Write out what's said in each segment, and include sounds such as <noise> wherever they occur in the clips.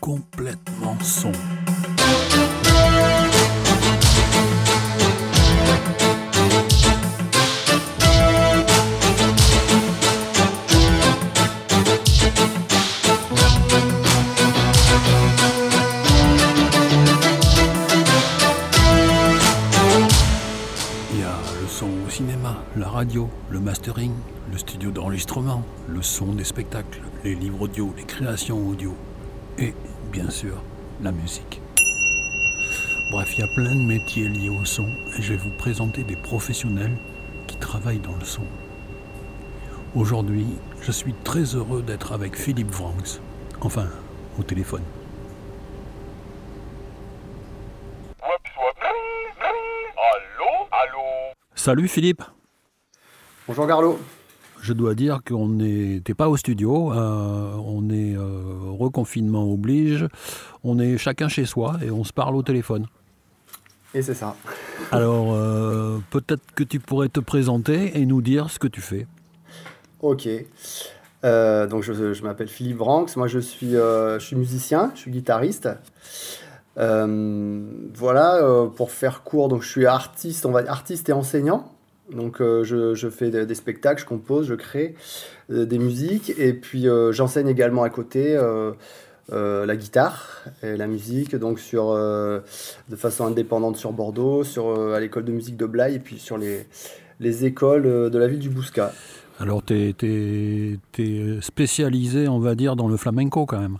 complètement son. Il y a le son au cinéma, la radio, le mastering, le studio d'enregistrement, le son des spectacles, les livres audio, les créations audio et, bien sûr, la musique. Bref, il y a plein de métiers liés au son et je vais vous présenter des professionnels qui travaillent dans le son. Aujourd'hui, je suis très heureux d'être avec Philippe Vranx, enfin, au téléphone. Allô? Allô? Salut Philippe Bonjour Carlo. Je dois dire qu'on n'était pas au studio, euh, on est euh, reconfinement oblige, on est chacun chez soi et on se parle au téléphone. Et c'est ça. Alors euh, peut-être que tu pourrais te présenter et nous dire ce que tu fais. Ok. Donc je, je m'appelle Philippe Branx. Moi je suis, je suis musicien, je suis guitariste. Voilà, pour faire court, donc je suis artiste, on va artiste et enseignant. Donc euh, je, je fais des, des spectacles, je compose, je crée euh, des musiques et puis euh, j'enseigne également à côté la guitare et la musique, donc sur, de façon indépendante sur Bordeaux, sur, à l'école de musique de Blaye et puis sur les, les écoles de la ville du Bouscat. Alors tu es, spécialisé, on va dire, dans le flamenco quand même.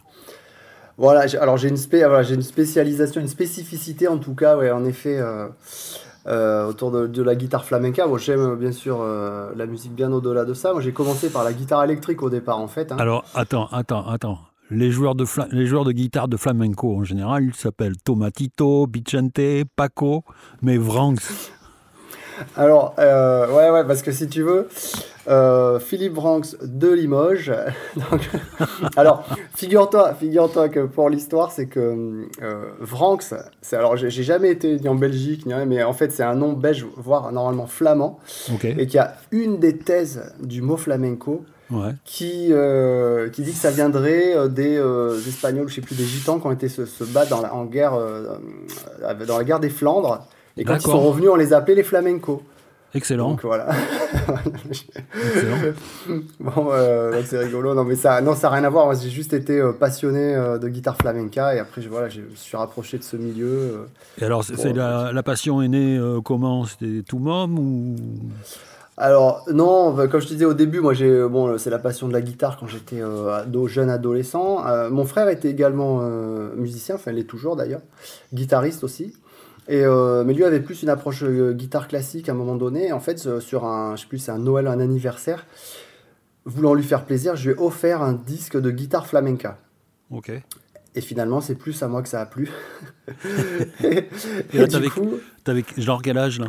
Voilà, alors j'ai une, spé- voilà, une spécialisation, une spécificité en tout cas, ouais, en effet, autour de, la guitare flamenca. Bon, j'aime euh, bien sûr euh, la musique bien au-delà de ça. Moi, j'ai commencé par la guitare électrique au départ, en fait. hein. Alors attends, attends, attends. Les joueurs, de les joueurs de guitare de flamenco en général, ils s'appellent Tomatito, Vicente, Paco, mais Vranx. Alors, euh, ouais, ouais, parce que si tu veux, euh, Philippe Branx de Limoges. <laughs> Donc, alors, figure-toi, figure-toi que pour l'histoire, c'est que euh, Vranx, c'est alors j'ai jamais été ni en Belgique ni rien, mais en fait c'est un nom belge, voire normalement flamand, Ok. et qu'il y a une des thèses du mot flamenco Ouais. qui, euh, qui dit que ça viendrait euh, des Espagnols, je sais plus, des Gitans qui ont été se, se battre dans la, en guerre, dans la guerre des Flandres. Et quand ils sont revenus, on les appelait les flamencos. Excellent. Donc voilà. <laughs> excellent. bon, euh, c'est rigolo. Non, mais ça non, ça n'a rien à voir. J'ai juste été euh, passionné euh, de guitare flamenca et après, je, voilà, je me suis rapproché de ce milieu. Et alors, la, la passion est née comment? C'était tout môme ou? Alors, non, comme je te disais au début, moi, j'ai, bon, c'est la passion de la guitare quand j'étais euh, ado, jeune adolescent. Euh, mon frère était également euh, musicien, enfin, il l'est toujours d'ailleurs, guitariste aussi. Et, euh, mais lui avait plus une approche euh, guitare classique à un moment donné. En fait, euh, sur un, je sais plus, c'est un Noël, un anniversaire, voulant lui faire plaisir, je lui ai offert un disque de guitare flamenca. Ok. Et finalement, c'est plus à moi que ça a plu. <laughs> et, Et là, t'avais- genre quel âge là?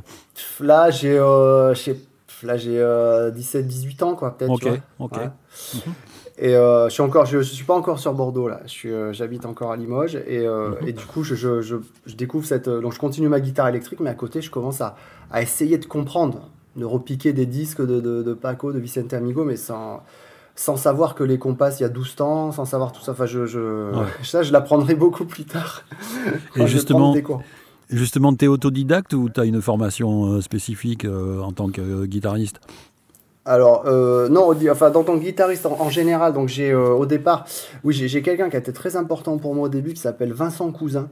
là, j'ai, euh, là, j'ai euh, 17-18 ans, quoi, peut-être. Ok, tu vois. ok. Ouais. Et euh, je suis encore, je, je suis pas encore sur Bordeaux là. Je suis, euh, j'habite encore à Limoges et, euh, Mhm. et du coup, je, je, je, je découvre cette. donc, je continue ma guitare électrique, mais à côté, je commence à, à essayer de comprendre, de repiquer des disques de, de, de Paco, de Vicente Amigo, mais sans sans savoir que les compasses, il y a 12 temps, sans savoir tout ça. Enfin, je, Ouais. <laughs> ça, je l'apprendrai beaucoup plus tard. vais justement- prendre des cours. Justement, t'es autodidacte ou t'as une formation spécifique en tant que guitariste? Alors, euh, non, enfin, dans ton guitariste en, général, donc j'ai euh, au départ, oui, j'ai quelqu'un qui a été très important pour moi au début, qui s'appelle Vincent Cousin,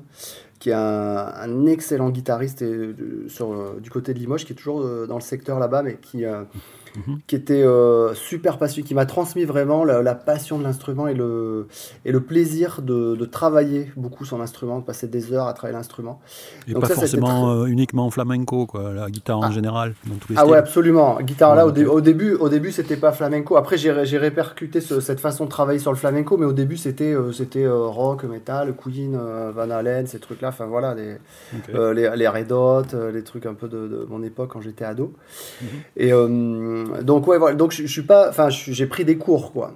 qui est un, excellent guitariste euh, sur, du côté de Limoges, qui est toujours dans le secteur là-bas, mais qui, Mhm. qui était euh, super passionné, qui m'a transmis vraiment la, la passion de l'instrument et le, et le plaisir de, de travailler beaucoup son instrument, de passer des heures à travailler l'instrument. Et Donc pas ça, forcément euh, uniquement flamenco, quoi, la guitare en Ah. général, dans tous les Ah styles. ouais, absolument. Guitare là, Ouais, au, dé- ok. au début, au début, c'était pas flamenco. Après, j'ai répercuté ce- cette façon de travailler sur le flamenco, mais au début, c'était euh, c'était euh, rock, metal, Queen, Van Halen, ces trucs-là. Enfin voilà, les, les, les Red Hot, les trucs un peu de, de mon époque quand j'étais ado. Mhm. Et euh, donc ouais, voilà. Donc je, je suis pas, enfin, j'ai pris des cours quoi.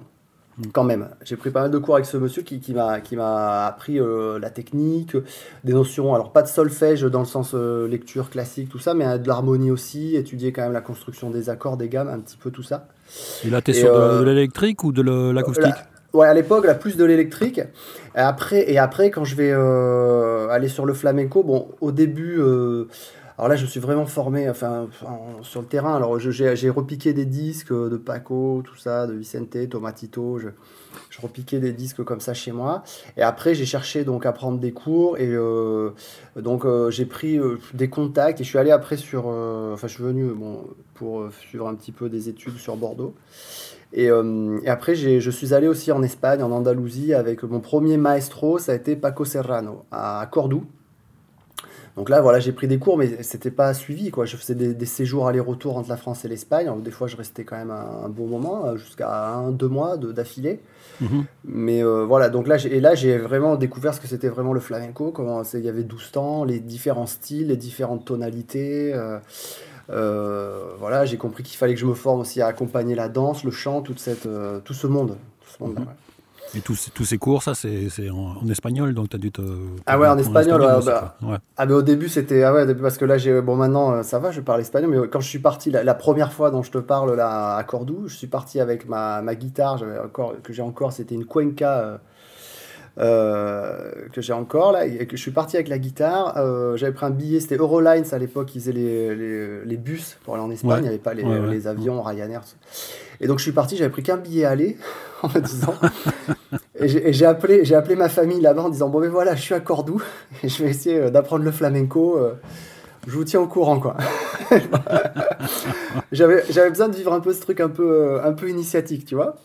Mhm. Quand même, j'ai pris pas mal de cours avec ce monsieur qui, qui m'a qui m'a appris euh, la technique, des notions. Alors pas de solfège dans le sens euh, lecture classique tout ça, mais euh, de l'harmonie aussi. Étudier quand même la construction des accords, des gammes, un petit peu tout ça. Et là, t'es sur de- euh, de, l'électrique ou de l'acoustique? Ouais, à l'époque, la plus de l'électrique. Et après, et après, quand je vais euh, aller sur le flamenco, bon, au début, euh, alors là, je suis vraiment formé enfin, sur le terrain. Alors, j'ai repiqué des disques de Paco, tout ça, de Vicente, Tomatito. Je, je repiquais des disques comme ça chez moi. Et après, j'ai cherché donc à prendre des cours. Et euh, donc, j'ai pris des contacts. Et je suis allé après sur. enfin, je suis venu bon, pour suivre un petit peu des études sur Bordeaux. Et après, je suis allé aussi en Espagne, en Andalousie, avec mon premier maestro, ça a été Paco Serrano, à Cordoue. Donc là, voilà, j'ai pris des cours, mais c'était pas suivi. Quoi. Je faisais des, séjours aller-retour entre la France et l'Espagne. Des fois, je restais quand même un, bon moment, jusqu'à un, deux mois d'affilée. Mhm. Mais euh, voilà, donc là, et là, j'ai vraiment découvert ce que c'était vraiment le flamenco. Comment il y avait 12 temps, les différents styles, les différentes tonalités. Euh, euh, voilà, j'ai compris qu'il fallait que je me forme aussi à accompagner la danse, le chant, toute cette, tout ce monde. Tout ce monde. Et tous, tous ces cours, ça, c'est en, en, espagnol, donc tu as dû te. Ah ouais, en espagnol, bah, Ah, mais au début, c'était. Ah ouais, parce que là, j'ai. Bon, maintenant, euh, ça va, je parle espagnol, mais quand je suis parti, la, première fois dont je te parle, là, à Cordoue, je suis parti avec ma, ma guitare, encore, que j'ai encore, c'était une Cuenca. Euh, euh, que j'ai encore là, et que je suis parti avec la guitare. J'avais pris un billet, c'était Eurolines à l'époque, ils faisaient les, les, les, bus pour aller en Espagne, il n'y avait pas les, les avions, Ryanair. Et donc je suis parti, j'avais pris qu'un billet à aller <laughs> en me disant. et j'ai appelé, j'ai appelé ma famille là-bas en disant Bon, ben voilà, je suis à Cordoue <laughs> et je vais essayer euh, d'apprendre le flamenco. Euh, je vous tiens au courant, quoi. <laughs> j'avais, j'avais besoin de vivre un peu ce truc un peu, euh, un peu initiatique, tu vois.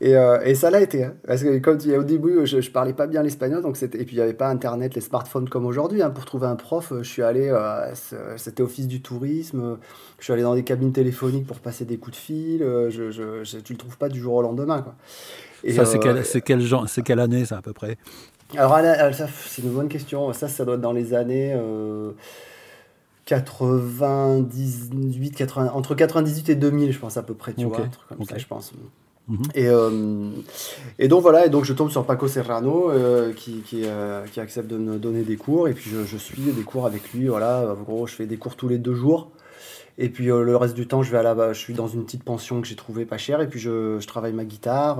Et, et, ça l'a été. Hein. Parce que comme tu, au début, je, je parlais pas bien l'espagnol, donc c'était, et puis il n'y avait pas Internet, les smartphones comme aujourd'hui. Hein. Pour trouver un prof, je suis allé, c'était office du tourisme, je suis allé dans des cabines téléphoniques pour passer des coups de fil. Je, je, tu le trouves pas du jour au lendemain, quoi ça, c'est quelle, quel genre, c'est quelle année, ça, à peu près? Alors, c'est une bonne question. Ça, ça doit être dans les années 98, euh, 80, entre 98 et 2000, je pense, à peu près, tu vois, un truc comme ça, je pense. Mhm. et, euh, et, donc voilà, et donc je tombe sur Paco Serrano euh, qui, qui, qui, accepte de me donner des cours, et puis je, je, suis des cours avec lui. Voilà, en gros, je fais des cours tous les deux jours. Et puis euh, le reste du temps, je vais à la, je suis dans une petite pension que j'ai trouvée pas chère. Et puis je, je travaille ma guitare.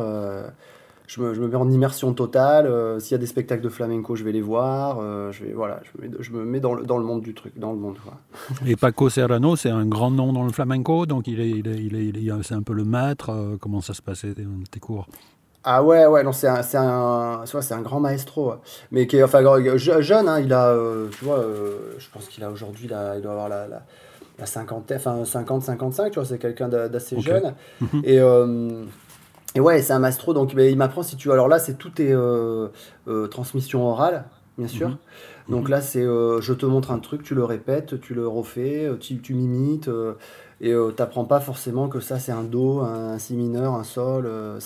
Euh, je, me, je, me, mets en immersion totale. Euh, s'il y a des spectacles de flamenco, je vais les voir. je vais, voilà, je me, je me mets dans le, dans le, monde du truc, dans le monde. <laughs> Et Paco Serrano, c'est un grand nom dans le flamenco, donc il est, il est, il est, il est c'est un peu le maître. comment ça se passait tes cours? Ah ouais, ouais, non, c'est un, c'est un, c'est un grand maestro, mais qui est, enfin, jeune, hein, il a, tu vois, je pense qu'il a aujourd'hui, il doit avoir la, la la cinquantaine, enfin 50, 55, tu vois, c'est quelqu'un d'assez jeune. Mhm. Et, euh, et ouais, c'est un maestro, donc il m'apprend si tu. Alors là, c'est tout est euh, euh, transmission orale, bien sûr. Mhm. Donc mhm. là, c'est je te montre un truc, tu le répètes, tu le refais, tu, tu mimites. Et euh, tu n'apprends pas forcément que ça, c'est un Do, un, Si mineur, un Sol. Euh,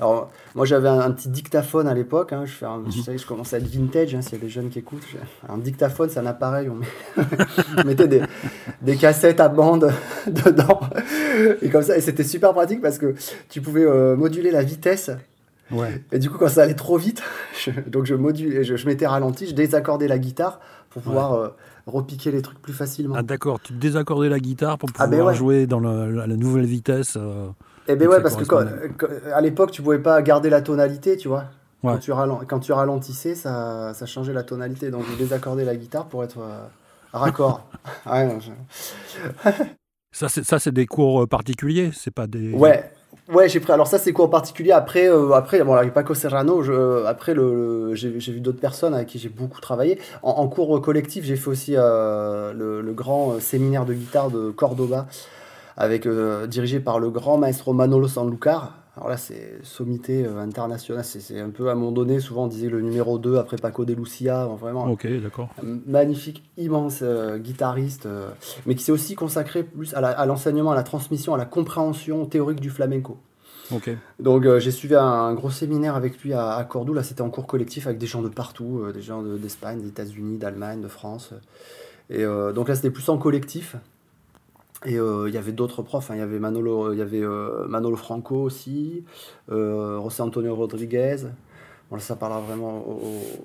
Alors, moi, j'avais un, petit dictaphone à l'époque. Hein, je, mm je, je commençais à être vintage, hein, s'il y a des jeunes qui écoutent. Un dictaphone, c'est un appareil. <laughs> On, mettait des, des, cassettes à bande <laughs> dedans. <laughs> Et comme ça, et c'était super pratique parce que tu pouvais euh, moduler la vitesse. Ouais. Et du coup, quand ça allait trop vite, <laughs> donc je, modulais, je, je mettais ralenti, je désaccordais la guitare pour pouvoir repiquer les trucs plus facilement. Ah d'accord, tu désaccordais la guitare pour ah, ben pouvoir jouer dans la nouvelle vitesse. Euh, eh ben ouais, parce que à l'époque, tu pouvais pas garder la tonalité, tu vois. Quand, tu quand, tu ralentissais, ça, ça, changeait la tonalité. Donc, je désaccordais la guitare pour être euh, raccord. <laughs> ça, c'est des cours euh, particuliers, c'est pas des. Ouais, Ouais, j'ai pris. Alors ça, c'est quoi en particulier Après, euh, après, bon, avec Paco Serrano, je, après le, j'ai, vu d'autres personnes avec qui j'ai beaucoup travaillé. En, cours collectif, j'ai fait aussi euh, le, grand euh, séminaire de guitare de Cordoba, avec dirigé par le grand maestro Manolo Sanlúcar. Alors là, c'est sommité internationale. C'est, un peu à un moment donné, souvent on disait le numéro 2 après Paco de Lucia. Vraiment. Ok, d'accord. Magnifique, immense guitariste, mais qui s'est aussi consacré plus à, l'enseignement, à la transmission, à la compréhension théorique du flamenco. Ok. Donc j'ai suivi un, gros séminaire avec lui à, Cordoue. Là, c'était en cours collectif avec des gens de partout, des gens d'Espagne, des États-Unis, d'Allemagne, de France. Et donc là, c'était plus en collectif. Et euh, il y avait d'autres profs, hein. il y avait Manolo, y avait, euh, Manolo Franco aussi, euh, José Antonio Rodriguez. Bon, ça parlera vraiment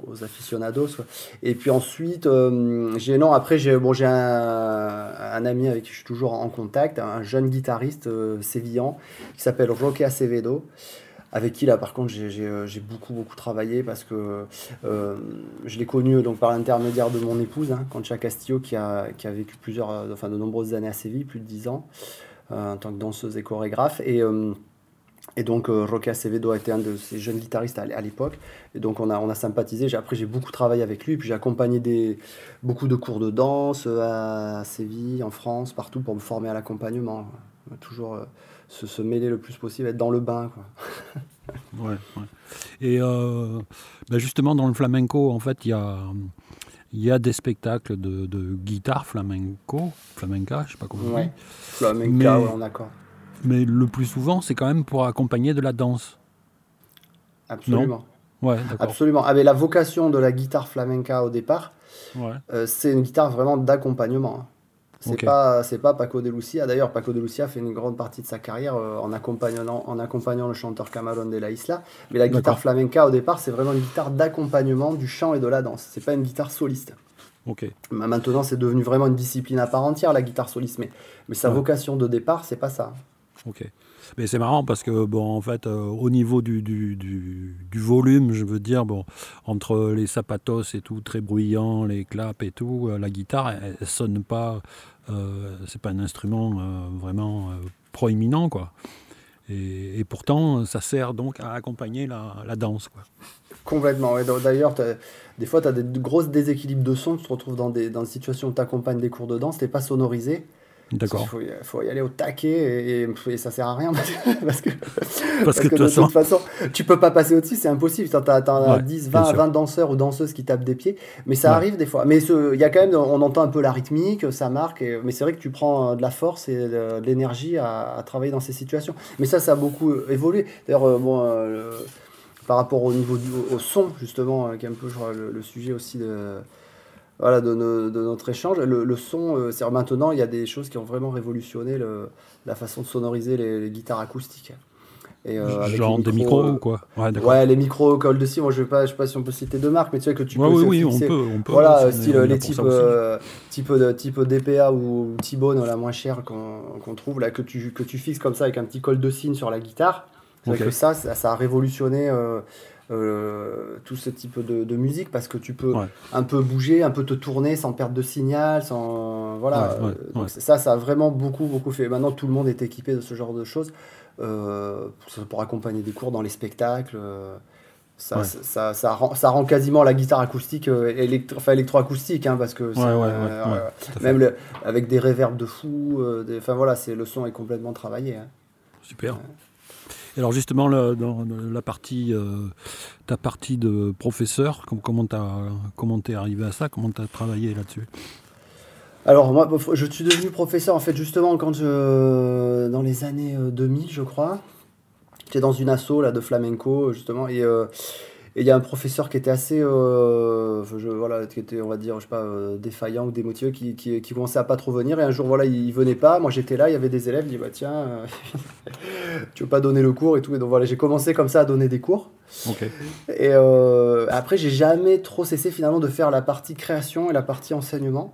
aux, aficionados. Et puis ensuite, j'ai non, après j'ai bon, un, un, ami avec qui je suis toujours en contact, un jeune guitariste sévillan qui s'appelle Roque Acevedo. Avec qui là par contre j'ai beaucoup beaucoup travaillé parce que je l'ai connu donc par l'intermédiaire de mon épouse, hein, Concha Castillo, qui a, qui a vécu plusieurs, enfin de nombreuses années à Séville, plus de 10 ans, en tant que danseuse et chorégraphe. Et, et donc, euh, Roque Acevedo a été un de ces jeunes guitaristes à, l'époque. Et donc, on a, on a sympathisé. Après, j'ai beaucoup travaillé avec lui. Puis, j'ai accompagné des, beaucoup de cours de danse euh, à, Séville, en France, partout pour me former à l'accompagnement. Toujours euh, se, se, mêler le plus possible, être dans le bain. Quoi. <laughs> ouais, ouais. Et ben justement, dans le flamenco, en fait, il y a. Il y a des spectacles de, de guitare flamenco, flamenca, je sais pas comment on dit. Flamenca, Mais... accord mais le plus souvent, c'est quand même pour accompagner de la danse. Absolument. ouais, Absolument. Avec la vocation de la guitare flamenca au départ, euh, c'est une guitare vraiment d'accompagnement. C'est pas c'est pas Paco de Lucia. D'ailleurs, Paco de Lucia fait une grande partie de sa carrière euh, en accompagnant en accompagnant le chanteur Camarón de la Isla. Mais la guitare flamenca au départ, c'est vraiment une guitare d'accompagnement du chant et de la danse. C'est pas une guitare soliste. Ok. Maintenant, c'est devenu vraiment une discipline à part entière la guitare soliste, mais mais sa vocation de départ, c'est pas ça. Ok. Mais c'est marrant parce que, bon, en fait, euh, au niveau du, du, du, volume, je veux dire, bon, entre les sapatos et tout, très bruyant, les claps et tout, euh, la guitare, elle, sonne pas, c'est pas un instrument vraiment proéminent, quoi. Et, pourtant, ça sert donc à accompagner la, danse, quoi. Complètement. D'ailleurs, des fois, tu as des grosses déséquilibres de son, tu te retrouves dans des, dans des situations où tu accompagnes des cours de danse, tu pas sonorisé. D'accord. Il faut, y aller au taquet et, ça sert à rien <laughs> parce que, parce que, de toute façon, tu peux pas passer au-dessus, c'est impossible. Tu as, 10, 20, 20 danseurs ou danseuses qui tapent des pieds, mais ça arrive des fois. Mais il y a quand même, on entend un peu la rythmique, ça marque, mais c'est vrai que tu prends euh, de la force et de, l'énergie à, travailler dans ces situations. Mais ça, ça a beaucoup euh, évolué. D'ailleurs, euh, bon, par rapport au niveau du au son, justement, qui est un peu le sujet aussi de voilà, de, notre échange. Le, son, euh, c'est maintenant, il y a des choses qui ont vraiment révolutionné la façon de sonoriser les, guitares acoustiques. Et, euh, Genre des micros ou quoi? Ouais, les micros Call de moi je ne sais, pas, je sais pas si on peut citer deux marques, mais tu sais que tu peux. Oui, oui, on peut, on peut. Voilà, style les types, euh, type, de, type DPA ou T-Bone, la moins chère qu'on trouve, là, que tu, que tu fixes comme ça avec un petit col de cygne sur la guitare. C'est que ça, ça, a révolutionné. Euh, tout ce type de, musique parce que tu peux un peu bouger, un peu te tourner sans perdre de signal, sans voilà. donc ça, ça a vraiment beaucoup beaucoup fait. Maintenant, tout le monde est équipé de ce genre de choses euh, pour, accompagner des cours dans les spectacles. Euh, ça, ça, ça, rend, ça, rend, quasiment la guitare acoustique électro, enfin électroacoustique hein, parce que même avec des réverbes de fou enfin voilà c'est le son est complètement travaillé hein. super alors justement, dans la partie, euh, ta partie de professeur, comment tu comment arrivé à ça? Comment tu as travaillé là-dessus? Alors moi, je suis devenu professeur en fait justement quand je, dans les années 2000 euh, je crois. J'étais dans une asso là de flamenco justement et euh, et il y a un professeur qui était assez, euh, je, voilà, qui était, on va dire, je sais pas, euh, défaillant ou démotivé, qui, qui, qui, commençait à pas trop venir. Et un jour, voilà, il, venait pas. Moi, j'étais là, il y avait des élèves. Il dit, bah tiens, euh, <laughs> tu veux pas donner le cours et tout. Et donc voilà, j'ai commencé comme ça à donner des cours. Et après, j'ai jamais trop cessé finalement de faire la partie création et la partie enseignement.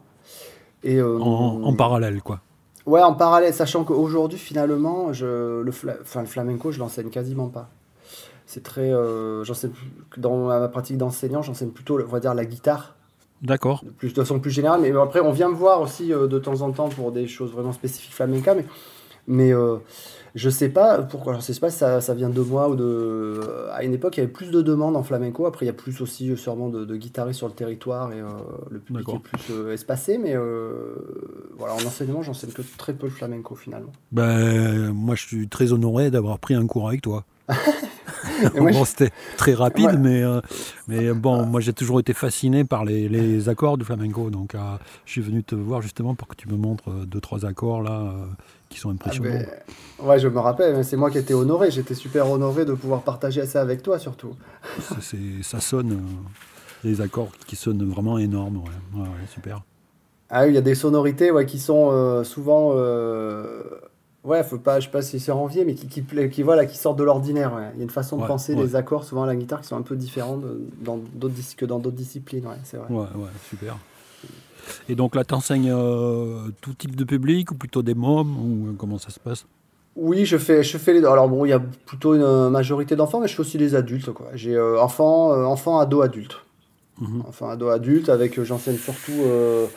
Et, en, en, parallèle, quoi. Ouais, en parallèle, sachant qu'aujourd'hui, finalement, je, le, enfin, le flamenco, je l'enseigne quasiment pas c'est très. Euh, j'enseigne dans ma pratique d'enseignant, j'enseigne plutôt, on va dire, la guitare. D'accord. Plus, de façon plus générale. Mais après, on vient me voir aussi euh, de temps en temps pour des choses vraiment spécifiques flamenca. Mais, mais euh, je sais pas pourquoi. Je sais pas si ça, ça, vient de moi ou de. À une époque, il y avait plus de demandes en flamenco. Après, il y a plus aussi sûrement de, de guitaristes sur le territoire et le public est plus espacé. Mais voilà, en enseignement, j'enseigne que très peu le flamenco finalement. Ben, moi, je suis très honoré d'avoir pris un cours avec toi. <laughs> <laughs> bon, c'était très rapide, mais, euh, mais bon, moi j'ai toujours été fasciné par les, les accords du flamenco. Donc euh, je suis venu te voir justement pour que tu me montres euh, deux, trois accords là qui sont impressionnants. Ah ben, ouais, je me rappelle, c'est moi qui étais honoré. J'étais super honoré de pouvoir partager ça avec toi surtout. ça sonne, des accords qui sonnent vraiment énormes. Ouais, ouais, super. Ah oui, il y a des sonorités ouais, qui sont souvent Ouais, faut pas, je sais pas si c'est envier, mais qui, qui, qui, voilà, qui sortent de l'ordinaire. Il y a une façon de penser les accords, souvent à la guitare, qui sont un peu différents dans que dans d'autres disciplines. Ouais, c'est vrai. Ouais, ouais, super. Et donc là, tu enseignes euh, tout type de public ou plutôt des mômes ou comment ça se passe? Oui, je fais, je fais les. Alors bon, il y a plutôt une majorité d'enfants, mais je fais aussi les adultes. quoi. J'ai euh, enfants, euh, enfants, ados, adultes. Mhm. Enfants, ados, adultes, avec, euh, j'enseigne surtout, euh,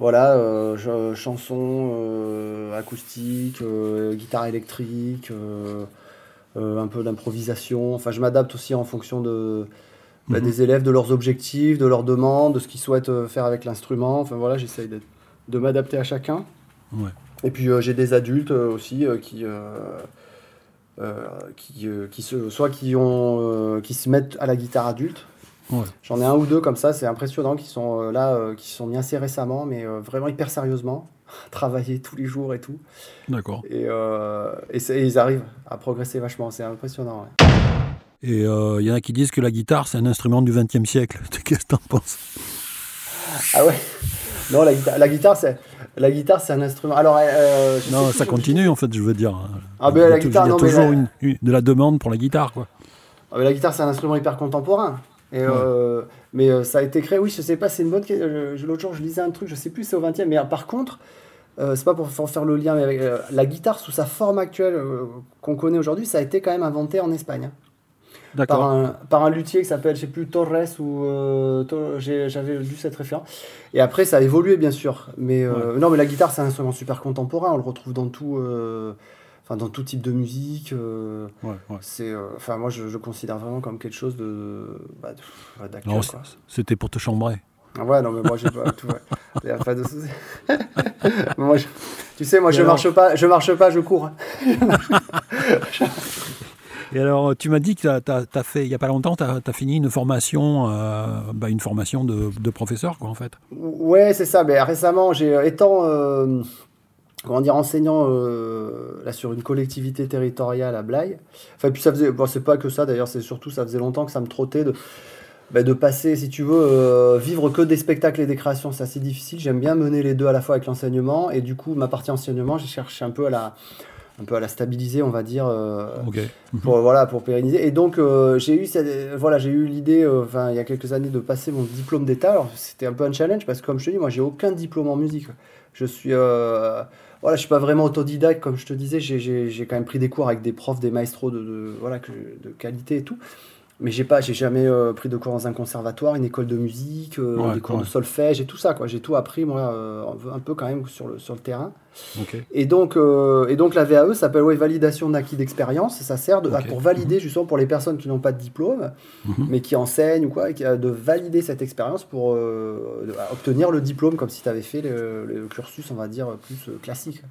voilà, euh, chansons euh, acoustiques, euh, guitare électrique, euh, un peu d'improvisation. Enfin, je m'adapte aussi en fonction de, bah, Mhm. des élèves, de leurs objectifs, de leurs demandes, de ce qu'ils souhaitent faire avec l'instrument. Enfin voilà, j'essaye de, de m'adapter à chacun. Ouais. Et puis j'ai des adultes aussi qui, qui, qui se, soit qui, ont, qui se mettent à la guitare adulte. Ouais. J'en ai un ou deux comme ça, c'est impressionnant, qui sont euh, là, euh, qui sont mis assez récemment, mais euh, vraiment hyper sérieusement, <laughs> travailler tous les jours et tout. D'accord. Et, et, ils arrivent à progresser vachement, c'est impressionnant. ouais. Et il y en a qui disent que la guitare, c'est un instrument du XXe siècle. <laughs> Qu'est-ce que t'en penses? Ah ouais Non, la guitare, la guitare, c'est la guitare, c'est un instrument. Alors, euh, Non, ça continue, en fait, je veux dire. Ah, ben, Il y a la guitare, Il y a non, toujours une- de la demande pour la guitare, quoi. Ah, mais la guitare, c'est un instrument hyper contemporain. Et, euh, mais euh, ça a été créé, oui, je sais pas, c'est une bonne question. Je- L'autre jour, je lisais un truc, je sais plus, c'est au 20 e mais euh, par contre, euh, c'est pas pour faire le lien, mais avec, euh, la guitare sous sa forme actuelle euh, qu'on connaît aujourd'hui, ça a été quand même inventé en Espagne. hein. Par un, par un luthier qui s'appelle, je sais plus, Torres ou. euh, Tor- J'avais lu cette référence. Et après, ça a évolué, bien sûr. Mais euh, non, mais la guitare, c'est un instrument super contemporain. On le retrouve dans tout. Enfin, dans tout type de musique. euh, Ouais, ouais. c'est, euh, enfin, moi, je, je considère vraiment comme quelque chose de, bah, de- ouais, Non. C'était pour te chambrer. Ah Ouais, non, mais moi, j'ai pas tout. ouais. <laughs> Y a pas de souci. <laughs> moi, je- tu sais, moi, Et je alors marche pas, je marche pas, je cours. <laughs> Et alors, tu m'as dit que tu as, fait, il n'y a pas longtemps, tu as, fini une formation, euh, bah, une formation de, de professeur, quoi, en fait. Ouais, c'est ça. Mais récemment, j'ai étant, euh, comment dire, enseignant euh, là sur une collectivité territoriale à Blaye. Enfin, puis ça faisait, bon, c'est pas que ça d'ailleurs, c'est surtout ça faisait longtemps que ça me trottait de, bah, de passer, si tu veux, euh, vivre que des spectacles et des créations, c'est assez difficile. J'aime bien mener les deux à la fois avec l'enseignement et du coup, ma partie enseignement, j'ai cherché un peu à la, un peu à la stabiliser, on va dire. euh, pour voilà pour pérenniser et donc j'ai eu cette- voilà j'ai eu l'idée enfin il y a quelques années de passer mon diplôme d'état alors c'était un peu un challenge parce que comme je te dis moi j'ai aucun diplôme en musique je suis voilà je suis pas vraiment autodidacte comme je te disais j'ai- quand même pris des cours avec des profs des maestros de, de qualité et tout mais j'ai pas j'ai jamais euh, pris de cours dans un conservatoire une école de musique euh, Ouais, des cours ouais. de solfège et tout ça quoi j'ai tout appris moi euh, un peu quand même sur le sur le terrain et donc, euh, et donc la VAE s'appelle ouais, validation d'acquis d'expérience. Ça sert de, pour valider justement pour les personnes qui n'ont pas de diplôme, Mhm. mais qui enseignent ou quoi, et qui- de valider cette expérience pour obtenir le diplôme comme si tu avais fait le, le cursus, on va dire, plus classique.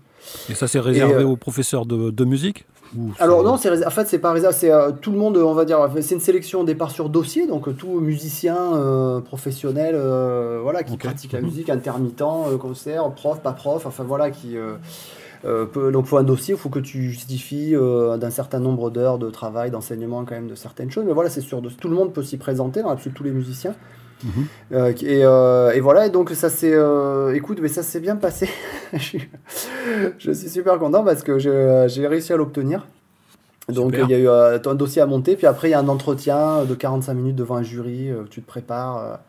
Et ça, c'est réservé aux professeurs de, de musique? Alors non, c'est en fait c'est pas réservé, c'est euh, tout le monde, on va dire, c'est une sélection au départ sur dossier, donc euh, tout musicien euh, professionnel, euh, voilà, qui pratique la Mhm. musique, intermittent, concert, prof, pas prof, enfin voilà, qui peut- donc faut un dossier, il faut que tu justifies d'un certain nombre d'heures de travail, d'enseignement quand même de certaines choses, mais voilà, c'est sûr, de- tout le monde peut s'y présenter, dans absolument tous les musiciens. Euh, et, euh, et voilà, et donc ça s'est. euh, écoute, mais ça s'est bien passé. <laughs> je, suis, je suis super content parce que j'ai réussi à l'obtenir. Donc il y a eu un dossier à monter, puis après il y a un entretien de 45 minutes devant un jury, tu te prépares.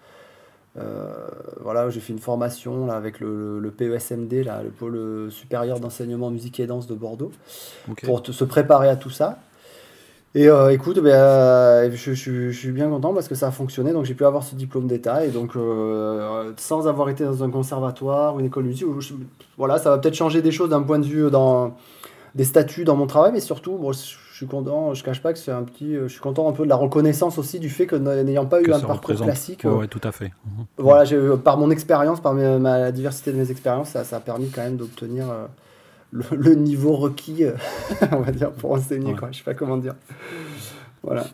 voilà, j'ai fait une formation là, avec le, le PESMD, là, le pôle supérieur d'enseignement musique et danse de Bordeaux pour te- se préparer à tout ça. Et euh, écoute, euh, je, je- je suis bien content parce que ça a fonctionné, donc j'ai pu avoir ce diplôme d'état et donc euh, sans avoir été dans un conservatoire ou une école de musique, je- voilà, ça va peut-être changer des choses d'un point de vue dans des statuts dans mon travail, mais surtout, bon, je suis content, je cache pas que c'est un petit, je suis content un peu de la reconnaissance aussi du fait que n'ayant pas eu un parcours représente. classique, euh, ouais, tout à fait. Voilà, par mon expérience, par mes- ma, la diversité de mes expériences, ça, ça a permis quand même d'obtenir euh, le, le niveau requis, euh, <laughs> on va dire, pour enseigner. Ouais. Quoi. Je sais pas comment dire. Voilà.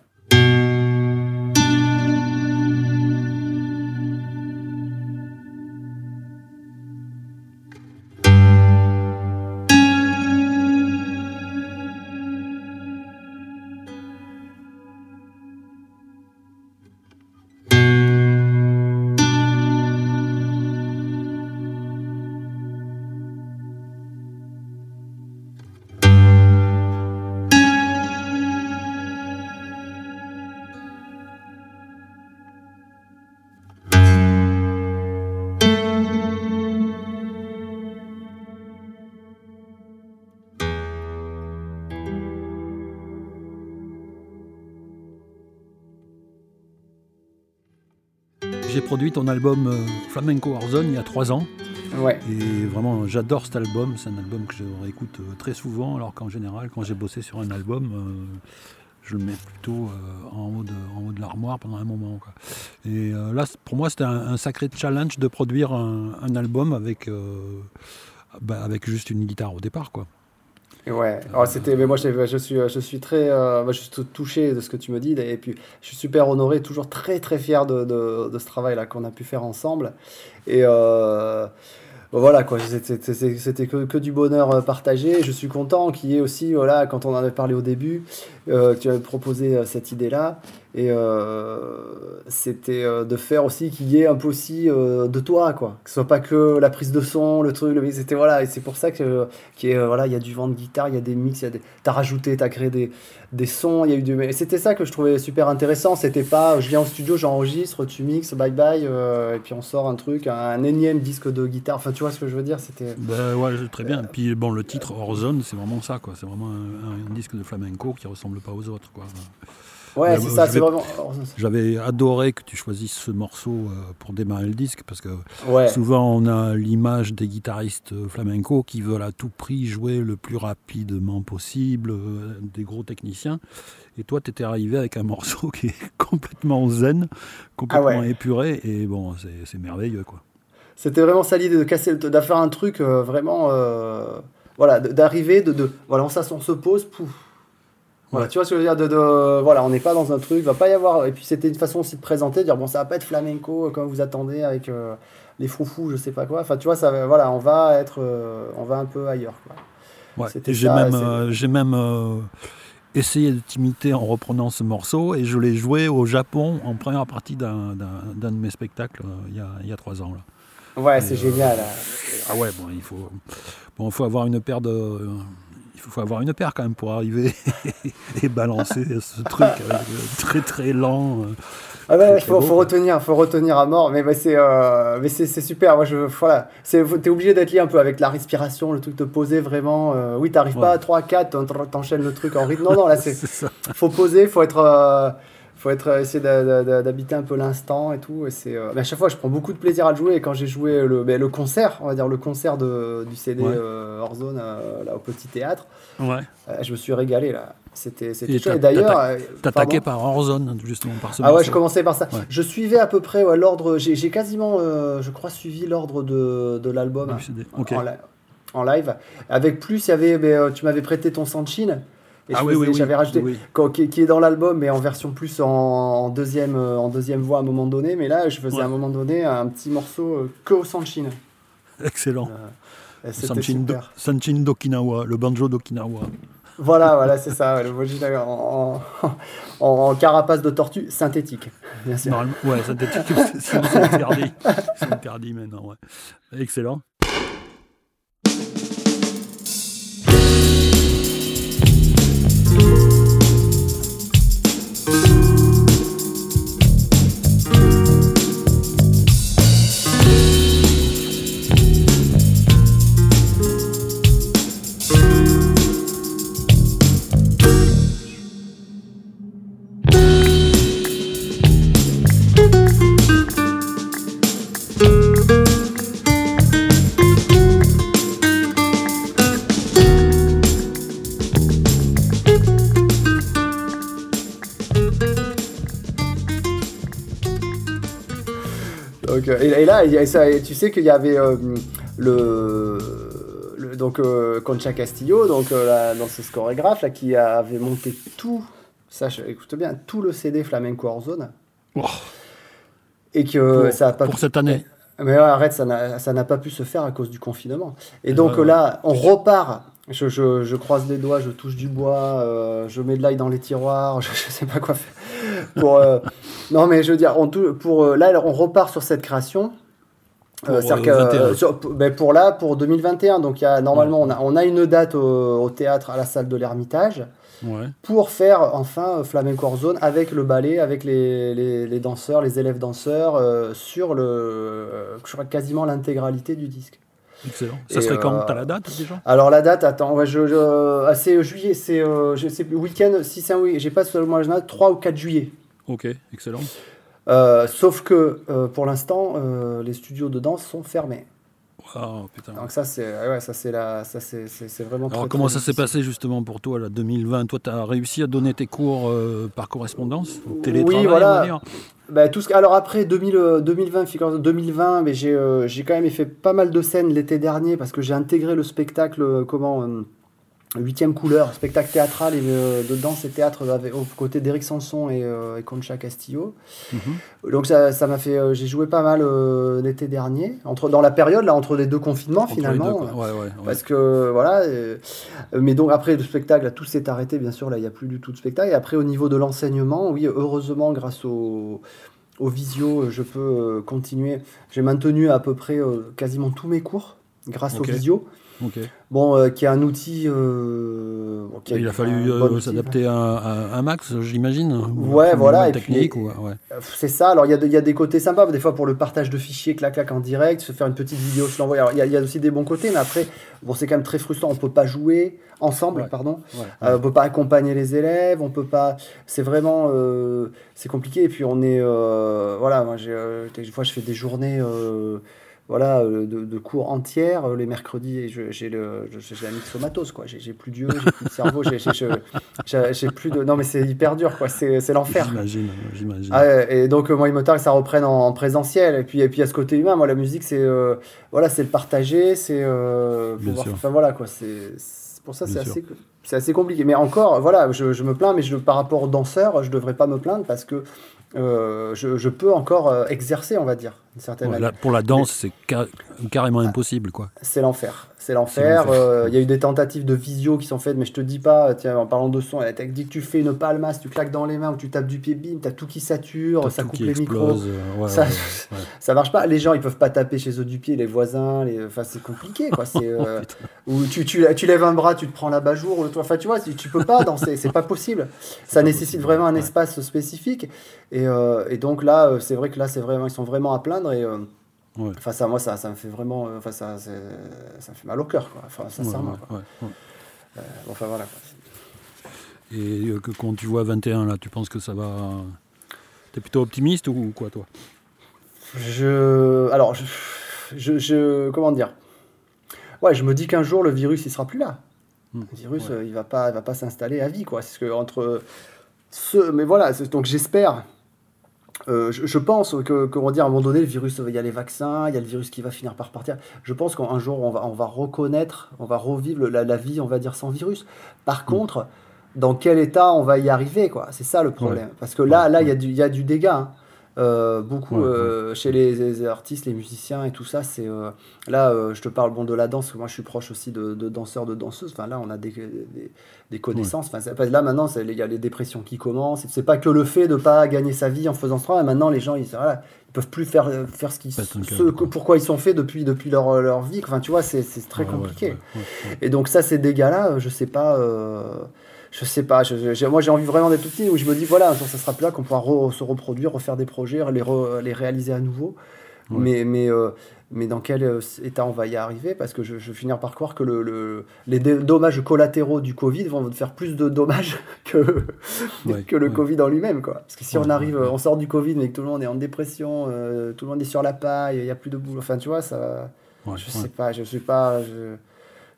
J'ai produit ton album euh, Flamenco Warzone il y a trois ans. Ouais. Et vraiment, j'adore cet album. C'est un album que je réécoute euh, très souvent, alors qu'en général, quand j'ai bossé sur un album, euh, je le mets plutôt euh, en haut de, l'armoire pendant un moment. quoi. Et euh, là, pour moi, c'était un, un sacré challenge de produire un, un album avec, bah, avec juste une guitare au départ. Quoi. Ouais, Alors, c'était, mais moi je, suis, je suis très, euh, je suis touché de ce que tu me dis, et puis je suis super honoré, toujours très très fier de, de, de ce travail là qu'on a pu faire ensemble. Et euh, voilà quoi, c'était que, que du bonheur euh, partagé. Je suis content qu'il y ait aussi, voilà, quand on en avait parlé au début, euh, que tu avais proposé euh, cette idée là, et euh, c'était euh, de faire aussi qu'il y ait un peu aussi euh, de toi quoi, que ce soit pas que la prise de son, le truc, le, c'était voilà, et c'est pour ça que qui voilà, il y a du vent de guitare, il y a des mix, il y a des... t'as rajouté, t'as créé des, des sons, il y a eu du... Et c'était ça que je trouvais super intéressant, c'était pas je viens au studio, j'enregistre, tu mixes, bye bye, et puis on sort un truc, un, énième disque de guitare, enfin tu vois ce que je veux dire, c'était... Ben ouais, très bien. Puis bon, le titre Horizon, c'est vraiment ça. quoi. C'est vraiment un, un disque de flamenco qui ressemble pas aux autres. Quoi. Ouais, c'est ça, c'est vraiment... J'avais adoré que tu choisisses ce morceau euh, pour démarrer le disque parce que Ouais, souvent on a l'image des guitaristes euh, flamenco qui veulent à tout prix jouer le plus rapidement possible, euh, des gros techniciens. Et toi, tu étais arrivé avec un <laughs> morceau qui est complètement zen, complètement Ah ouais. épuré, et bon, c'est merveilleux quoi. c'était vraiment ça l'idée de casser, de faire un truc euh, vraiment... euh, Voilà, d'arriver, de, de... Voilà, on, on se pose, pouf, Voilà, Ouais. tu vois ce que je veux dire de, de- Voilà, on n'est pas dans un truc, va pas y avoir. Et puis c'était une façon aussi de présenter, de dire bon, ça va pas être flamenco euh, comme vous attendez avec euh, les froufous, je sais pas quoi. Enfin, tu vois, ça, voilà, on va être, euh, on va un peu ailleurs. Quoi. Ouais. C'était J'ai même, euh, j'ai même euh, essayé de t'imiter en reprenant ce morceau et je l'ai joué au Japon en première partie d'un de mes spectacles euh, il y, a, il y a trois ans. Là. Ouais, c'est euh, génial. Ah ouais, bon, il faut, bon, faut avoir une paire de. Il faut, avoir une paire quand même pour arriver <laughs> et balancer ce truc avec, euh, très très lent. euh. Ah Très, il faut, retenir, faut retenir à mort. Mais, bah, c'est, euh, mais c'est, c'est super. Moi, je, voilà, c'est, t'es obligé d'être lié un peu avec la respiration, le truc de poser vraiment. euh, oui, t'arrives Ouais. pas à 3, 4, t'en- t'enchaînes le truc en rythme. Non, non, là, <laughs> c'est, faut poser, faut être, euh, faut être euh, essayer d'habiter un peu l'instant et tout. Et c'est, euh, mais à chaque fois, je prends beaucoup de plaisir à le jouer. Et quand j'ai joué le, ben, le concert, on va dire le concert de, du CD Ouais. euh, euh, là au petit théâtre, Ouais. je me suis régalé là. C'était, c'était Et d'ailleurs, T'attaquais par Warzone, justement, par ce ah ouais, je commençais par ça. Ouais. Je suivais à peu près l'ordre. J'ai quasiment, je crois, suivi l'ordre de, de l'album Du CD. Ok. en, li- en live. Avec plus, il y avait, mais, tu m'avais prêté ton Sanchin. Et Ah oui, oui, j'avais rajouté, qui, qui est dans l'album, mais en version plus en, en deuxième, euh, en deuxième voix à un moment donné. Mais là, je faisais Ouais. à un moment donné un petit morceau euh, que au Sanchin. Excellent. C'était Sanchin, Do- super. Sanchin d'Okinawa, le banjo d'Okinawa. Voilà, voilà, c'est ça. ouais, le en, en, carapace de tortue synthétique, bien sûr. Ouais, synthétique, <laughs> c'est c'est interdit. C'est interdit maintenant, ouais. Excellent. Y a ça, tu sais qu'il y avait euh, le, le- donc euh, Concha Castillo, donc euh, la- dans ce chorégraphe là, qui avait monté tout, sache, écoute bien, tout le CD Flamenco Warzone, Oh, et que pour, ça a pas pour pu- cette année. mais ouais, arrête, ça n'a ça pas pu se faire à cause du confinement. Et donc là, on repart. Je, je- je croise les doigts, je touche du bois, euh, je mets de l'ail dans les tiroirs, <laughs> je, je sais pas quoi faire. Pour, euh, non, mais je veux dire, on, pour, euh, là, on repart sur cette création. Pour, Euh, c'est-à-dire euh, que, 21. euh, sur- ben, pour là, pour 2021, donc y a, normalement, on, a, on a une date au, au théâtre à la salle de l'Ermitage Ouais. pour faire enfin euh, Flamenco Warzone avec le ballet, avec les, les, les danseurs, les élèves danseurs, euh, sur le, quasiment l'intégralité du disque. Excellent. Ça Et, serait quand euh, T'as la date déjà? Alors la date, attends, ouais, je, je, ah, c'est juillet, c'est je sais plus, week-end, si c'est un week j'ai pas seulement la date, 3 ou 4 juillet. Ok, excellent. Euh, sauf que euh, pour l'instant, euh, les studios de danse sont fermés. Wow, putain. Donc ça, c'est ouais, ça, c'est la, ça, c'est, vraiment. Alors très, comment très ça s'est passé justement pour toi, là, 2020 Toi, tu as réussi à donner tes cours par correspondance? Au télétravail, Oui, voilà. Bah, tout ce... Alors après 2000, euh, 2020, figure- 2020 mais j'ai quand même fait pas mal de scènes l'été dernier parce que j'ai intégré le spectacle comment Huitième couleur, spectacle théâtral et euh, de danse et théâtre avec, aux côtés d'Éric Sanson et, euh, et Concha Castillo. Mhm. Donc ça ça m'a fait, euh, j'ai joué pas mal euh, l'été dernier, entre, dans la période là entre les deux confinements Entre finalement. deux. Ouais, ouais, ouais. Parce que voilà, mais donc après le spectacle, là, tout s'est arrêté, bien sûr, là il n'y a plus du tout de spectacle. Et après au niveau de l'enseignement, oui, heureusement, grâce au, au visio, je peux continuer. J'ai maintenu à peu près quasiment tous mes cours grâce Ok. au visio. Bon, euh, qui est un outil. euh, bon, qui est Il a fallu euh, s'adapter à, à- à Max, j'imagine. ou Ouais, voilà, et puis- technique. ou- ouais. C'est ça, alors il y, a y des côtés sympas, des fois pour le partage de fichiers, clac clac en direct, se faire une petite vidéo, se l'envoyer. Alors il y, a- il y a aussi des bons côtés, mais après, bon, c'est quand même très frustrant, on peut pas jouer ensemble, Ouais. pardon, Ouais. On peut pas accompagner les élèves, on peut pas. C'est vraiment. c'est compliqué, et puis on est. voilà, moi j'ai. euh, des fois je fais des journées. Voilà, euh, de, de cours entières euh, les mercredis j'ai le la myxomatose quoi. J'ai plus d'yeux j'ai plus de cerveau j'ai plus de non mais c'est hyper dur quoi. C'est l'enfer. J'imagine, j'imagine. ah et donc euh, moi il me tarde que ça reprenne en, en présentiel. Et puis et puis à ce côté humain moi la musique c'est euh, voilà c'est le partager c'est euh, pouvoir- enfin voilà quoi. C'est pour ça c'est assez c'est assez compliqué. Mais encore voilà je, je me plains mais je, par rapport aux danseurs je devrais pas me plaindre parce que euh, je, je peux encore euh, exercer on va dire d'une certaine Ouais, manière là, pour la danse, c'est ca- carrément impossible, quoi. c'est l'enfer. C'est l'enfer. Euh, Il y a eu des tentatives de visio qui sont faites, mais je te dis pas, tiens, en parlant de son, elle t'a dit que tu fais une palmas, tu claques dans les mains ou tu tapes du pied, bim, t'as tout qui sature, ça coupe les micros. explose, euh, ouais, Ça- ouais, <laughs> ouais. Ça marche pas. Les gens, ils peuvent pas taper chez eux du pied, les voisins, les... enfin, c'est compliqué, quoi. C'est, <laughs> euh, ou tu, tu, tu lèves un bras, tu te prends le toit. Enfin, tu vois, tu, tu peux pas danser, c'est pas possible. <laughs> Ça nécessite vraiment un espace spécifique. Et, euh, et donc là, c'est vrai que là, c'est vraiment, ils sont vraiment à plaindre et. Euh, Ouais. Enfin, ça, moi, ça, ça me fait vraiment. euh, Enfin, ça, c'est- ça me fait mal au cœur, quoi. Enfin, sincèrement. ouais, quoi. ouais. Euh, enfin, voilà. quoi. Et euh, que, quand tu vois 21, là, tu penses que ça va. T'es plutôt optimiste ou quoi, toi? Je. Alors, je, je, je- Comment dire? Ouais, je me dis qu'un jour, le virus, il sera plus là. Hmm. Le virus, euh, il va pas, il va pas s'installer à vie, quoi. C'est ce que entre ce, mais voilà. Donc j'espère. Euh, je, je pense que, comment dire, à un moment donné, le virus, il y a les vaccins, il y a le virus qui va finir par partir. Je pense qu'un jour, on va, on va reconnaître, on va revivre la, la vie, on va dire, sans virus. Par contre, dans quel état on va y arriver, quoi? C'est ça le problème. Parce que là, Ouais, là, il y a du, il y a du dégât. hein. Euh, beaucoup Ouais, ouais. euh, chez les, les artistes, les musiciens et tout ça, c'est euh, là je te parle bon de la danse, moi je suis proche aussi de, de danseurs, de danseuses. Enfin là on a des, des, des connaissances. Enfin pas- là maintenant c'est- il y a les dépressions qui commencent. C'est pas que le fait de pas gagner sa vie en faisant ce travail. Maintenant les gens ils voilà, ils peuvent plus faire faire ce qu'ils pourquoi ils sont faits depuis depuis leur, leur vie. Enfin tu vois c'est très Ouais, ouais, compliqué. ouais, ouais, ouais. Et donc ça, ces dégâts-là, je sais pas, je sais pas. je- je- moi, j'ai envie vraiment d'être tout petit où je me dis voilà, un jour ça sera plus là, qu'on pourra re- se reproduire, refaire des projets, les, re- les réaliser à nouveau. Ouais. Mais mais euh, mais dans quel euh, état on va y arriver? Parce que je, je vais finir par croire que le, le- les dommages collatéraux du Covid vont faire plus de dommages <laughs> que Ouais, que le ouais. Covid en lui-même, quoi. Parce que si on arrive, on sort du Covid, mais que tout le monde est en dépression, euh, tout le monde est sur la paille, il y a plus de boulot. Enfin, tu vois, ça. Je sais pas, je suis pas, je,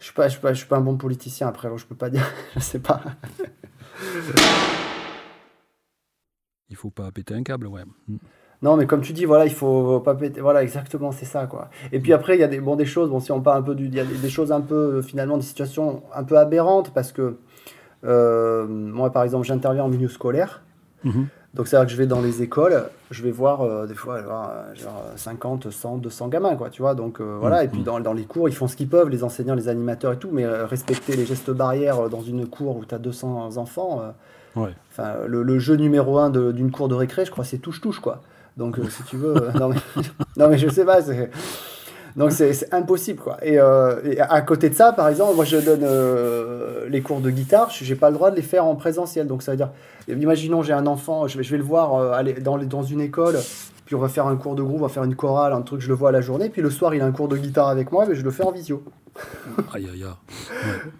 je suis pas, je suis pas, je suis pas un bon politicien après, alors je peux pas dire, <laughs> je sais pas. Il faut pas péter un câble, ouais. Mm. Non, mais comme tu dis, voilà, il faut pas péter, voilà, exactement, c'est ça, quoi. Et puis après, il y a des, bon, des choses, bon, si on parle un peu du, il y a des, des choses un peu, euh, finalement, des situations un peu aberrantes, parce que euh, moi, par exemple, j'interviens en milieu scolaire, Mhm. Donc c'est-à-dire que je vais dans les écoles, je vais voir, euh, des fois, genre 50, 100, 200 gamins, quoi, tu vois, donc euh, voilà, et puis Mhm. dans, dans les cours, ils font ce qu'ils peuvent, les enseignants, les animateurs et tout, mais euh, respecter les gestes barrières dans une cour où tu as 200 enfants, Ouais. Le, le jeu numéro un d'une cour de récré, je crois, c'est touche-touche, quoi. Donc, si tu veux. <laughs> non, mais, non, mais je sais pas. c'est- Donc, c'est impossible, quoi. Et, euh, et à côté de ça, par exemple, moi, je donne euh, les cours de guitare, je n'ai pas le droit de les faire en présentiel. Donc, ça veut dire, imaginons, j'ai un enfant, je vais, je vais le voir euh, aller dans, dans une école, puis on va faire un cours de groupe, on va faire une chorale, un truc, je le vois à la journée, puis le soir, il a un cours de guitare avec moi, mais je le fais en visio. Aïe, aïe, aïe.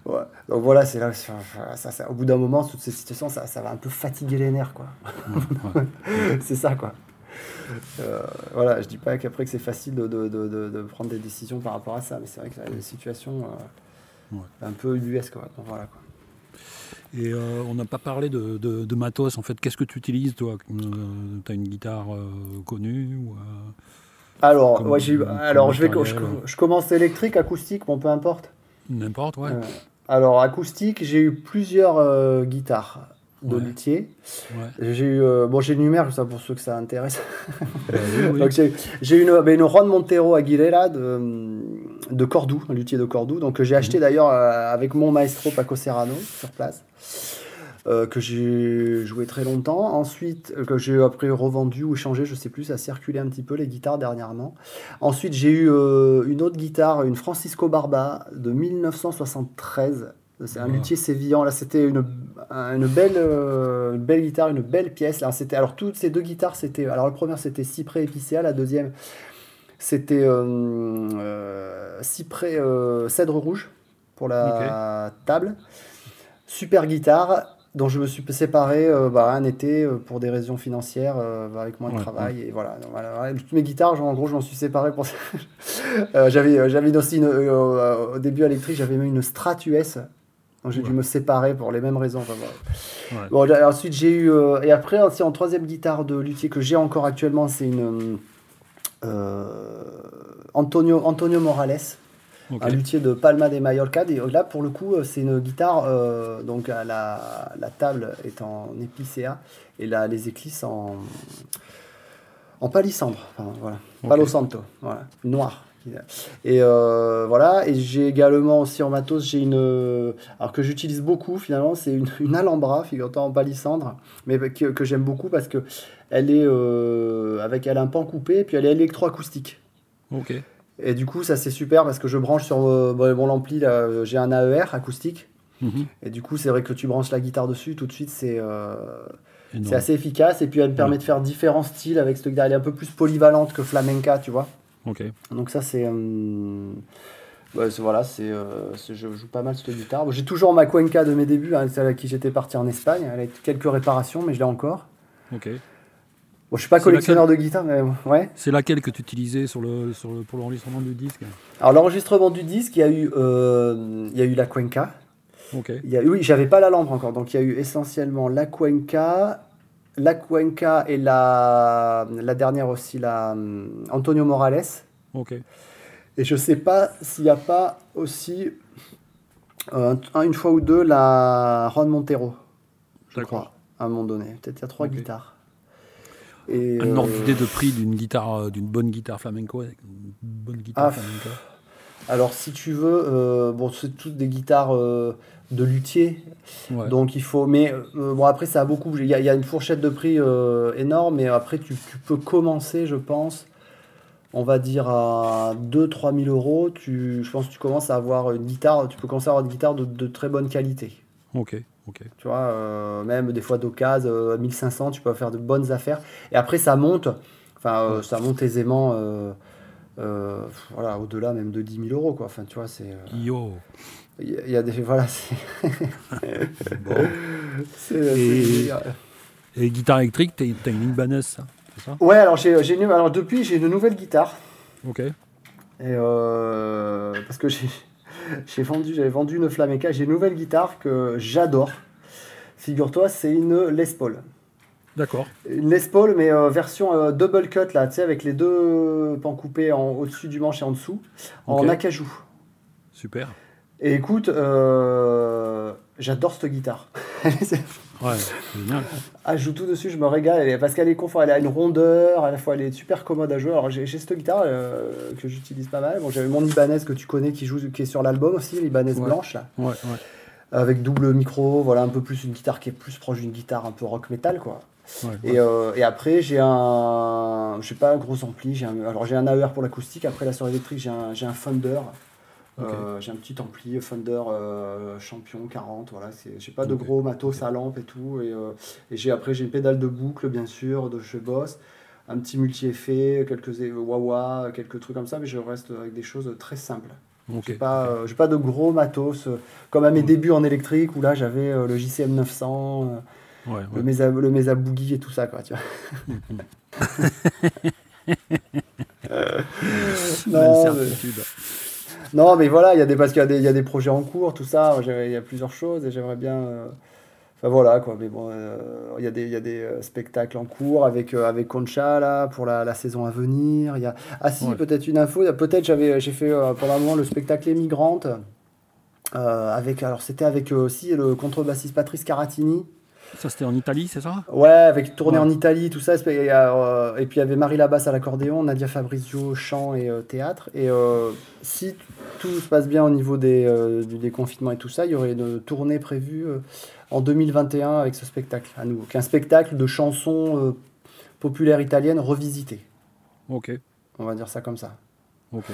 Ouais. Donc voilà, c'est là, ça, ça- ça- au bout d'un moment, toutes ces situations, ça, ça va un peu fatiguer les nerfs, quoi. Ouais. <laughs> c'est ça, quoi. Euh, voilà, je dis pas qu'après que c'est facile de, de, de, de, prendre des décisions par rapport à ça, mais c'est vrai que la, situation euh, Ouais. un peu ubuesque. Quoi. Donc, voilà, quoi. Et euh, on n'a pas parlé de, de- matos, en fait. Qu'est-ce que tu utilises, toi? Tu as une guitare euh, connue ou, euh, Alors, Comme- ouais, comme alors je, vais, je, commence électrique, acoustique, bon peu importe. N'importe, ouais. Euh, alors, acoustique, j'ai eu plusieurs euh, guitares de Ouais. luthier. ouais. J'ai eu, euh, bon, j'énumère ça pour ceux que ça intéresse. Bah oui, <laughs> j'ai j'ai eu une, ben, une Juan Montero Aguilera de, de Cordoue, un luthier de Cordoue, donc que j'ai acheté d'ailleurs euh, avec mon maestro Paco Serrano sur place, euh, que j'ai joué très longtemps. Ensuite, euh, que j'ai après revendu ou échangé, je sais plus, ça a circulé un petit peu les guitares dernièrement. Ensuite, j'ai eu euh, une autre guitare, une Francisco Barba de 1973. C'est un luthier sévillan. Là, c'était une, un- une, belle, euh, une belle guitare, une belle pièce. Là, c'était, alors, toutes ces deux guitares, c'était. Alors, la première, c'était Cyprès épicéa. La deuxième, c'était euh, euh, Cyprès cèdre rouge pour la table. Super guitare dont je me suis séparé bah, un été pour des raisons financières avec moins de Ouais, travail et voilà, Donc, voilà, voilà. toutes mes guitares genre, en gros je m'en suis séparé pour ça <laughs> j'avais j'avais aussi une, au début électrique j'avais même une Strat US donc j'ai dû me séparer pour les mêmes raisons enfin, voilà. Ouais. Bon, ensuite j'ai eu euh, et après aussi en troisième guitare de luthier que j'ai encore actuellement c'est une euh, Antonio Antonio Morales un luthier de Palma de Mallorca. Et là, pour le coup, euh, c'est une guitare, euh, donc euh, la, la table est en épicéa et la, les éclisses en, en palissandre. Enfin, voilà. Palo Santo, voilà. noir. Et euh, voilà, et j'ai également aussi en matos, j'ai une. euh, Alors que j'utilise beaucoup finalement, c'est une, une Alhambra, figure-toi, en palissandre, mais que, que j'aime beaucoup parce que elle est euh, avec elle a un pan coupé et puis elle est électroacoustique. Ok. Et du coup, ça c'est super parce que je branche sur euh, mon ampli, j'ai un AER acoustique. Mhm. Et du coup, c'est vrai que tu branches la guitare dessus, tout de suite, c'est c'est assez efficace. Et puis, elle me permet de faire différents styles avec cette guitare. Elle est un peu plus polyvalente que flamenca, tu vois. Ok. Donc, ça, c'est. euh, c'est- voilà, c'est, euh, c'est- je joue pas mal cette guitare. J'ai toujours ma Cuenca de mes débuts, hein, celle avec qui j'étais parti en Espagne. Elle a eu quelques réparations, mais je l'ai encore. Ok. Bon, je suis pas collectionneur de guitare, mais ouais. C'est laquelle que tu utilisais sur le, sur le, pour l'enregistrement du disque? Alors, l'enregistrement du disque, il y a eu, euh, il y a eu la Cuenca. Ok. Il y a, oui, j'avais pas la lampe encore, donc il y a eu essentiellement la Cuenca, la Cuenca et la, la dernière aussi, la hum, Antonio Morales. Ok. Et je sais pas s'il n'y a pas aussi, euh, un- une fois ou deux, la Juan Montero, je crois, à un moment donné. Peut-être il y a trois guitares. Et, Un ordre euh, d'idée de prix d'une guitare, euh, d'une bonne guitare flamenco, avec une bonne guitare Ah, flamenco. Alors, si tu veux, euh, bon, c'est toutes des guitares euh, de luthier, Ouais. Donc il faut, mais euh, bon après ça a beaucoup. Il y, a- il y a une fourchette de prix énorme, mais après tu, tu peux commencer, je pense, on va dire à 2-3 000 euros. Tu, je pense que tu commences à avoir une guitare, tu peux commencer à avoir une guitare de, de très bonne qualité. Ok. Ok. Tu vois, euh, même des fois d'occasion, euh, 1500, tu peux faire de bonnes affaires. Et après ça monte, enfin euh, Ouais. ça monte aisément, euh, voilà, au-delà même de 10 000 euros quoi. Enfin tu vois, c'est, euh, Yo. il y, a- il y a des, voilà, c'est, <laughs> Bon. <laughs> c'est- Et- guitare électrique, t'as une Ibanez, ça C'est ça? Ouais, alors j'ai, alors depuis j'ai une nouvelle guitare Ok. et euh, parce que j'ai, j'ai vendu j'avais vendu une flamenca, j'ai une nouvelle guitare que j'adore. Figure-toi, c'est une Les Paul. D'accord. Une Les Paul mais euh, version euh, double cut là, tu sais avec les deux pans coupés en, au-dessus du manche et en dessous en acajou. Super. Et écoute, euh, j'adore cette guitare. <laughs> Ouais, génial. Ah, je joue tout dessus, je me régale, parce qu'elle est confort, elle a une rondeur, à la fois elle est super commode à jouer. Alors j'ai j'ai cette guitare que j'utilise pas mal. Bon, j'avais mon Ibanez que tu connais qui joue, qui est sur l'album aussi, l'Ibanez Ouais. blanche là, Ouais, ouais. avec double micro, voilà un peu plus une guitare qui est plus proche d'une guitare un peu rock metal quoi. Ouais, Et, euh, et après j'ai un, je sais pas, un gros ampli. j'ai un- alors j'ai un AER pour l'acoustique. Après là sur l'électrique j'ai un, j'ai un. Ok. Euh, j'ai un petit ampli Fender euh, Champion 40, voilà, c'est, j'ai pas de gros matos à lampe et tout, et, et j'ai après j'ai une pédale de boucle bien sûr de chez Boss, un petit multi-effet, quelques wah quelques trucs comme ça, mais je reste avec des choses très simples. J'ai pas, j'ai pas de gros matos, comme à mes Ouais. débuts en électrique où là j'avais le JCM 900, Ouais, le. Mesa, le Mesa Boogie et tout ça quoi, tu vois. <laughs> non, mais... non, mais voilà, il y a des parce qu'il y y a des projets en cours, tout ça. Il y a plusieurs choses et j'aimerais bien. euh, Enfin voilà quoi, mais bon, euh, il y a des, y a des euh, spectacles en cours avec, euh, avec Concha là pour la, la saison à venir. Y a... Ah si, Ouais. peut-être une info, peut-être j'avais j'ai fait euh, pendant un moment le spectacle Émigrante. euh, avec, alors c'était avec aussi le contrebassiste Patrice Caratini. Ça, c'était en Italie, c'est ça? Ouais, avec tourné Ouais. en Italie, tout ça. Et, euh, et puis il y avait Marie Labasse à l'accordéon, Nadia Fabrizio chant et euh, théâtre. Et euh, si tout se passe bien au niveau des, du déconfinement et tout ça, il y aurait une tournée prévue en 2021 avec ce spectacle à nouveau. Qui est un spectacle de chansons populaires italiennes revisitées. Ok, On va dire ça comme ça. ok.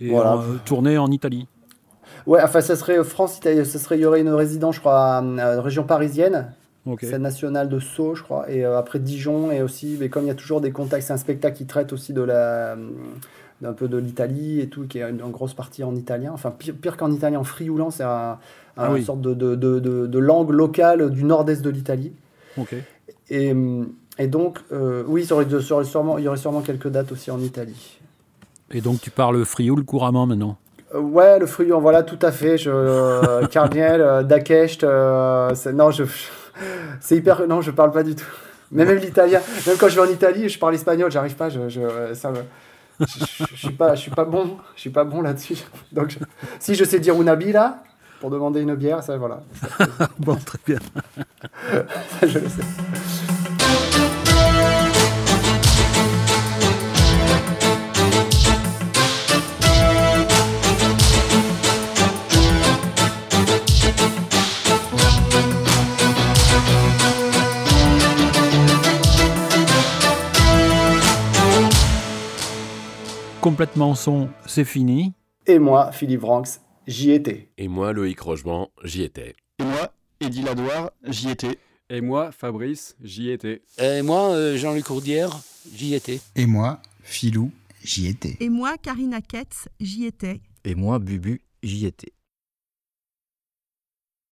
Et Voilà. tournée en Italie. Ouais, enfin, ça serait France-Italie. Ça serait, il y aurait une résidence, je crois, à, à région parisienne. Ok. Scène nationale de Sceaux, je crois, et euh, après Dijon, et aussi, mais comme il y a toujours des contacts, c'est un spectacle qui traite aussi de la, euh, d'un peu de l'Italie et tout, qui est une, une grosse partie en italien, enfin pire, pire qu'en italien, en frioulan, c'est un, un- Ah oui. une sorte de, de, de, de- de langue locale du nord-est de l'Italie. Ok. Et, hum, et donc, euh, oui, il y, aurait, sûrement, il y aurait sûrement quelques dates aussi en Italie. Et donc, tu parles frioul couramment maintenant? Euh, ouais, le frioulan, voilà, tout à fait. Je, euh, Carniel, euh, Dakecht, euh, non, je, <laughs> c'est hyper. Non, je parle pas du tout. Mais même l'italien, même quand je vais en Italie, je parle espagnol, j'arrive pas, je, je, ça me- je, suis pas, je suis pas bon, je suis pas bon là-dessus. Donc, je- si je sais dire una là pour demander une bière, ça, voilà, <laughs> Bon, très bien. ça, je le sais. Complètement son, c'est fini. Et moi, Philippe Ranks, j'y étais. Et moi, Loïc Rochement, j'y étais. Et moi, Eddie Ladoire, j'y étais. Et moi, Fabrice, j'y étais. Et moi, euh, Jean-Luc Courdière, j'y étais. Et moi, Filou, j'y étais. Et moi, Karina Ketz, j'y étais. Et moi, Bubu, j'y étais.